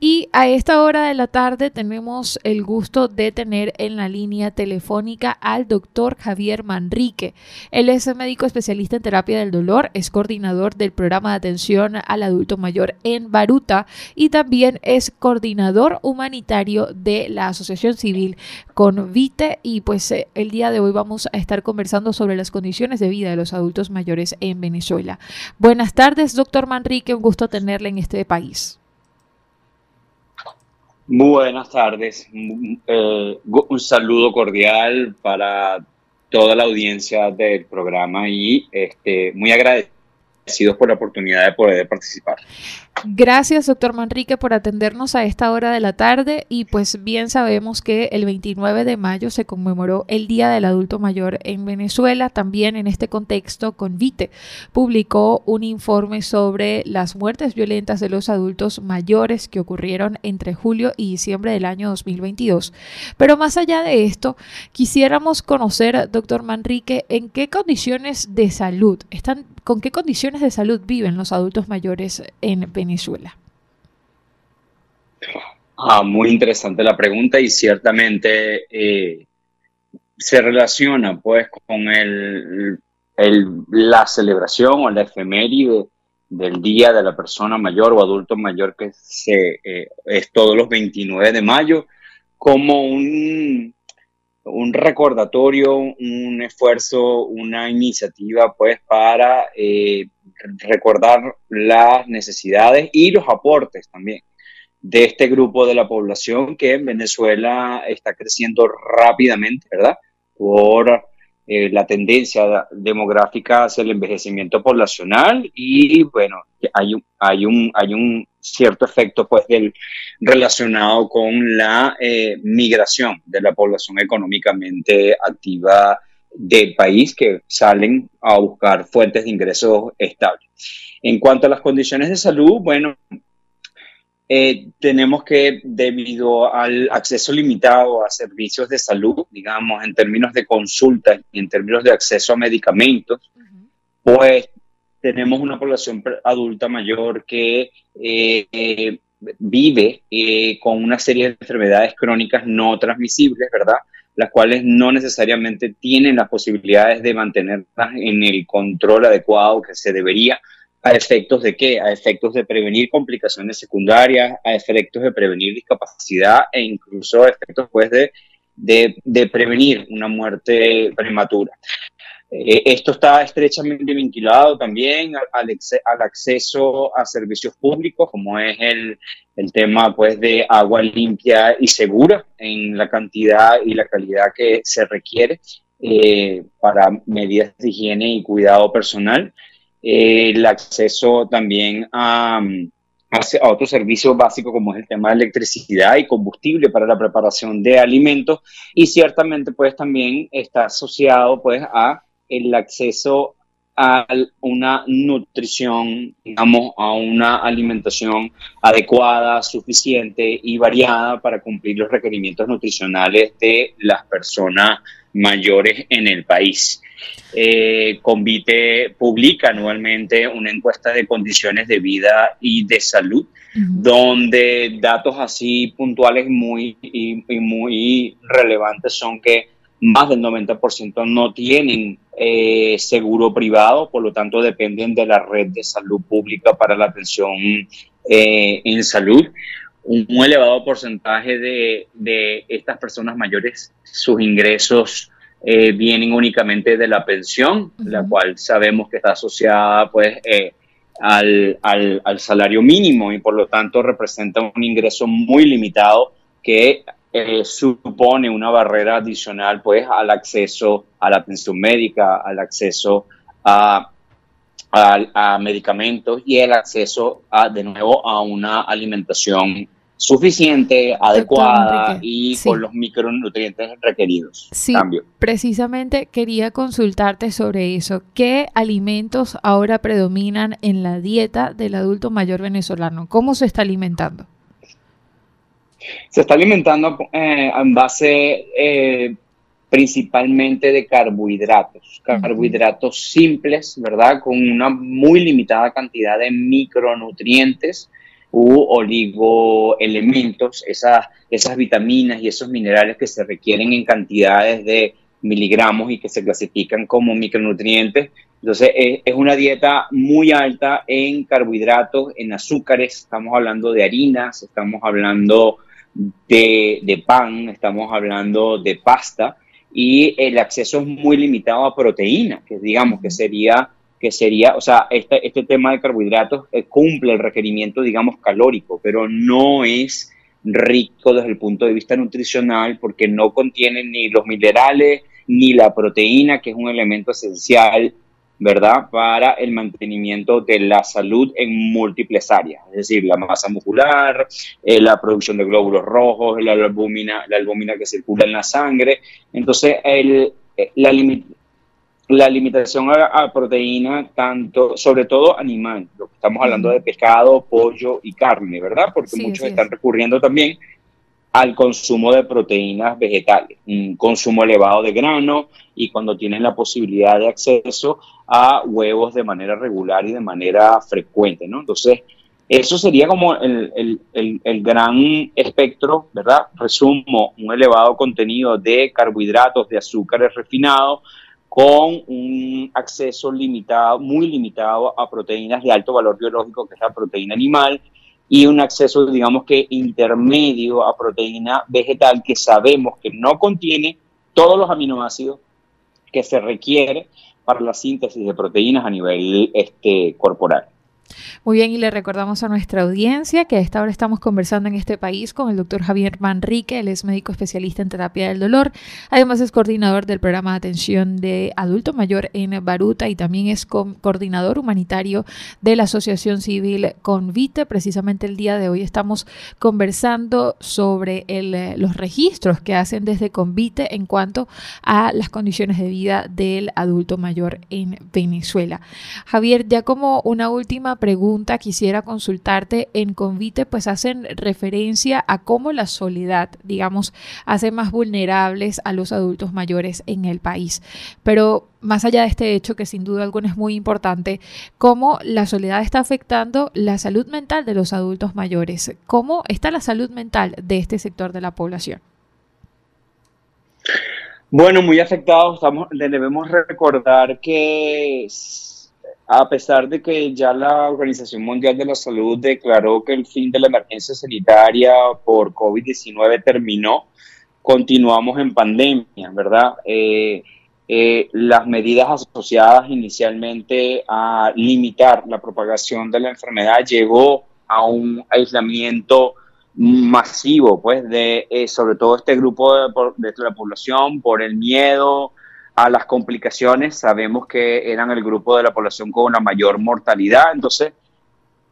Y a esta hora de la tarde tenemos el gusto de tener en la línea telefónica al doctor Javier Manrique. Él es médico especialista en terapia del dolor, es coordinador del programa de atención al adulto mayor en Baruta y también es coordinador humanitario de la Asociación Civil Convite. Y pues eh, el día de hoy vamos a estar conversando sobre las condiciones de vida de los adultos mayores en Venezuela. Buenas tardes, doctor Manrique, un gusto tenerle en este país. Buenas tardes. Eh, un saludo cordial para toda la audiencia del programa y este, muy agradecido Gracias, doctor Manrique, por atendernos a esta hora de la tarde. Y pues bien sabemos que el 29 de mayo se conmemoró el Día del Adulto Mayor en Venezuela. También en este contexto, Convite publicó un informe sobre las muertes violentas de los adultos mayores que ocurrieron entre julio y diciembre del año 2022. Pero más allá de esto, quisiéramos conocer, doctor Manrique, en qué condiciones de salud están, con qué condiciones de salud viven los adultos mayores en Venezuela? Ah, muy interesante la pregunta y ciertamente eh, se relaciona pues con el, la celebración o la efeméride del Día de la Persona Mayor o Adulto Mayor que eh, es todos los 29 de mayo como un, un recordatorio, un esfuerzo, una iniciativa pues para eh, recordar las necesidades y los aportes también de este grupo de la población que en Venezuela está creciendo rápidamente, ¿verdad? Por eh, la tendencia demográfica hacia el envejecimiento poblacional y bueno, hay un, hay un, hay un cierto efecto pues del, relacionado con la eh, migración de la población económicamente activa del país que salen a buscar fuentes de ingresos estables. En cuanto a las condiciones de salud, bueno, eh, tenemos que, debido al acceso limitado a servicios de salud, digamos, en términos de consulta y en términos de acceso a medicamentos, pues tenemos una población adulta mayor que eh, vive eh, con una serie de enfermedades crónicas no transmisibles, ¿verdad? Las cuales no necesariamente tienen las posibilidades de mantenerlas en el control adecuado que se debería a efectos de qué? A efectos de prevenir complicaciones secundarias, a efectos de prevenir discapacidad e incluso a efectos pues, de, de, prevenir una muerte prematura. Eh, esto está estrechamente vinculado también al, al, acceso a servicios públicos, como es el, el, tema pues, de agua limpia y segura en la cantidad y la calidad que se requiere eh, para medidas de higiene y cuidado personal. El acceso también a, a, otros servicios básicos como es el tema de electricidad y combustible para la preparación de alimentos. Y ciertamente pues también está asociado pues a el acceso a una nutrición, digamos, a una alimentación adecuada, suficiente y variada para cumplir los requerimientos nutricionales de las personas mayores en el país. Eh, Convite publica anualmente una encuesta de condiciones de vida y de salud, donde datos así puntuales muy, y, muy relevantes son que más del 90% no tienen eh, seguro privado, por lo tanto dependen de la red de salud pública para la atención eh, en salud. Un, elevado porcentaje de, de, estas personas mayores, sus ingresos eh, vienen únicamente de la pensión, la cual sabemos que está asociada pues al, al, al, salario mínimo y por lo tanto representa un ingreso muy limitado que eh, supone una barrera adicional pues al acceso a la pensión médica, al acceso a, a, a medicamentos y el acceso a, de nuevo a una alimentación suficiente, adecuada y con los micronutrientes requeridos. Sí, precisamente quería consultarte sobre eso. ¿Qué alimentos ahora predominan en la dieta del adulto mayor venezolano? ¿Cómo se está alimentando? Se está alimentando eh, en base, eh, principalmente de carbohidratos, carbohidratos simples, ¿verdad? Con una muy limitada cantidad de micronutrientes u oligoelementos, esas, esas vitaminas y esos minerales que se requieren en cantidades de miligramos y que se clasifican como micronutrientes. Entonces es, una dieta muy alta en carbohidratos, en azúcares, estamos hablando de harinas, estamos hablando de, de pan, estamos hablando de pasta y el acceso es muy limitado a proteína, que digamos que sería, que sería o sea, este, este tema de carbohidratos eh, cumple el requerimiento, digamos, calórico, pero no es rico desde el punto de vista nutricional porque no contiene ni los minerales ni la proteína, que es un elemento esencial ¿verdad? Para el mantenimiento de la salud en múltiples áreas, es decir, la masa muscular, eh, la producción de glóbulos rojos, la albúmina, la albúmina que circula en la sangre. Entonces, el, eh, la, la, limitación a, proteína, tanto, sobre todo animal, lo que estamos hablando de pescado, pollo y carne, ¿verdad? Porque muchos están recurriendo también al consumo de proteínas vegetales, un consumo elevado de grano y cuando tienen la posibilidad de acceso a huevos de manera regular y de manera frecuente, ¿no? Entonces, eso sería como el, el, gran espectro, ¿verdad? Resumo, un elevado contenido de carbohidratos, de azúcares refinados, con un acceso limitado, muy limitado a proteínas de alto valor biológico, que es la proteína animal, y un acceso, digamos que intermedio a proteína vegetal que sabemos que no contiene todos los aminoácidos que se requiere para la síntesis de proteínas a nivel este, corporal. Muy bien, y le recordamos a nuestra audiencia que a esta hora estamos conversando en este país con el doctor Javier Manrique, él es médico especialista en terapia del dolor, además es coordinador del programa de atención de adulto mayor en Baruta y también es coordinador humanitario de la Asociación Civil Convite. Precisamente el día de hoy estamos conversando sobre los registros que hacen desde Convite en cuanto a las condiciones de vida del adulto mayor en Venezuela. Javier, ya como una última pregunta quisiera consultarte. En Convite pues hacen referencia a cómo la soledad, digamos, hace más vulnerables a los adultos mayores en el país. Pero más allá de este hecho, que sin duda alguna es muy importante, cómo la soledad está afectando la salud mental de los adultos mayores. ¿Cómo está la salud mental de este sector de la población? Bueno, muy afectados. Estamos, debemos recordar que a pesar de que ya la Organización Mundial de la Salud declaró que el fin de la emergencia sanitaria por COVID-19 terminó, continuamos en pandemia, ¿verdad? Eh, eh, las medidas asociadas inicialmente a limitar la propagación de la enfermedad llegó a un aislamiento masivo, pues, de eh, sobre todo este grupo de, de la población por el miedo, a las complicaciones. Sabemos que eran el grupo de la población con una mayor mortalidad. Entonces,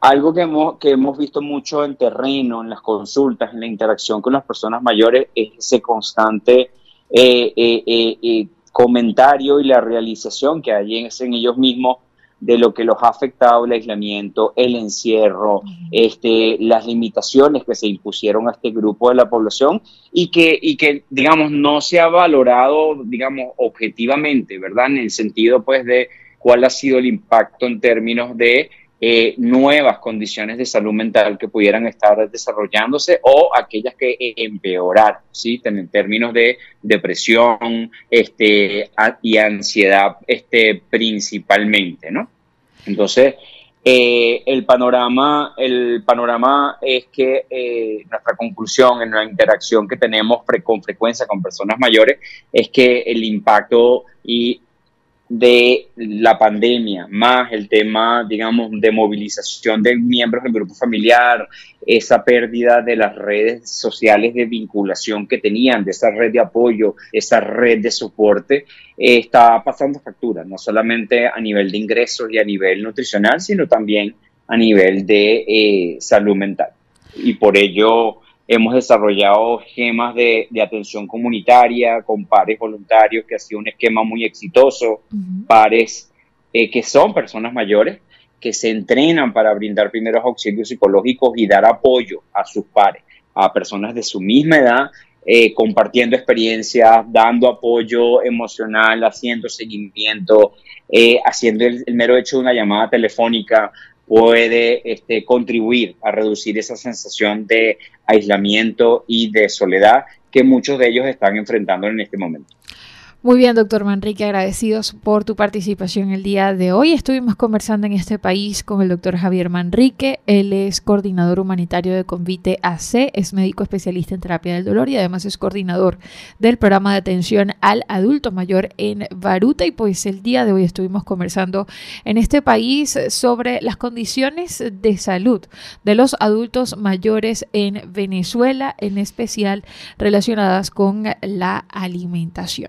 algo que hemos, que hemos visto mucho en terreno, en las consultas, en la interacción con las personas mayores, es ese constante eh, eh, eh, comentario y la realización que hay en, en ellos mismos de lo que los ha afectado el aislamiento, el encierro, este, las limitaciones que se impusieron a este grupo de la población y que, y que, digamos, no se ha valorado, digamos, objetivamente, ¿verdad? En el sentido, pues, de cuál ha sido el impacto en términos de eh, nuevas condiciones de salud mental que pudieran estar desarrollándose o aquellas que empeorar, ¿sí? En términos de depresión este, y ansiedad este, principalmente, ¿no? Entonces, eh, el, panorama, el panorama es que eh, nuestra conclusión en la interacción que tenemos con frecuencia con personas mayores es que el impacto y de la pandemia, más el tema, digamos, de movilización de miembros del grupo familiar, esa pérdida de las redes sociales de vinculación que tenían, de esa red de apoyo, esa red de soporte, eh, está pasando factura, no solamente a nivel de ingresos y a nivel nutricional, sino también a nivel de eh, salud mental. Y por ello Hemos desarrollado esquemas de, atención comunitaria con pares voluntarios, que ha sido un esquema muy exitoso, pares eh, que son personas mayores, que se entrenan para brindar primeros auxilios psicológicos y dar apoyo a sus pares, a personas de su misma edad eh, compartiendo experiencias, dando apoyo emocional, haciendo seguimiento, eh, haciendo el, mero hecho de una llamada telefónica puede este, contribuir a reducir esa sensación de aislamiento y de soledad que muchos de ellos están enfrentando en este momento. Muy bien, doctor Manrique, agradecidos por tu participación el día de hoy. Estuvimos conversando en este país con el doctor Javier Manrique. Él es coordinador humanitario de Convite AC, es médico especialista en terapia del dolor y además es coordinador del programa de atención al adulto mayor en Baruta. Y pues el día de hoy estuvimos conversando en este país sobre las condiciones de salud de los adultos mayores en Venezuela, en especial relacionadas con la alimentación.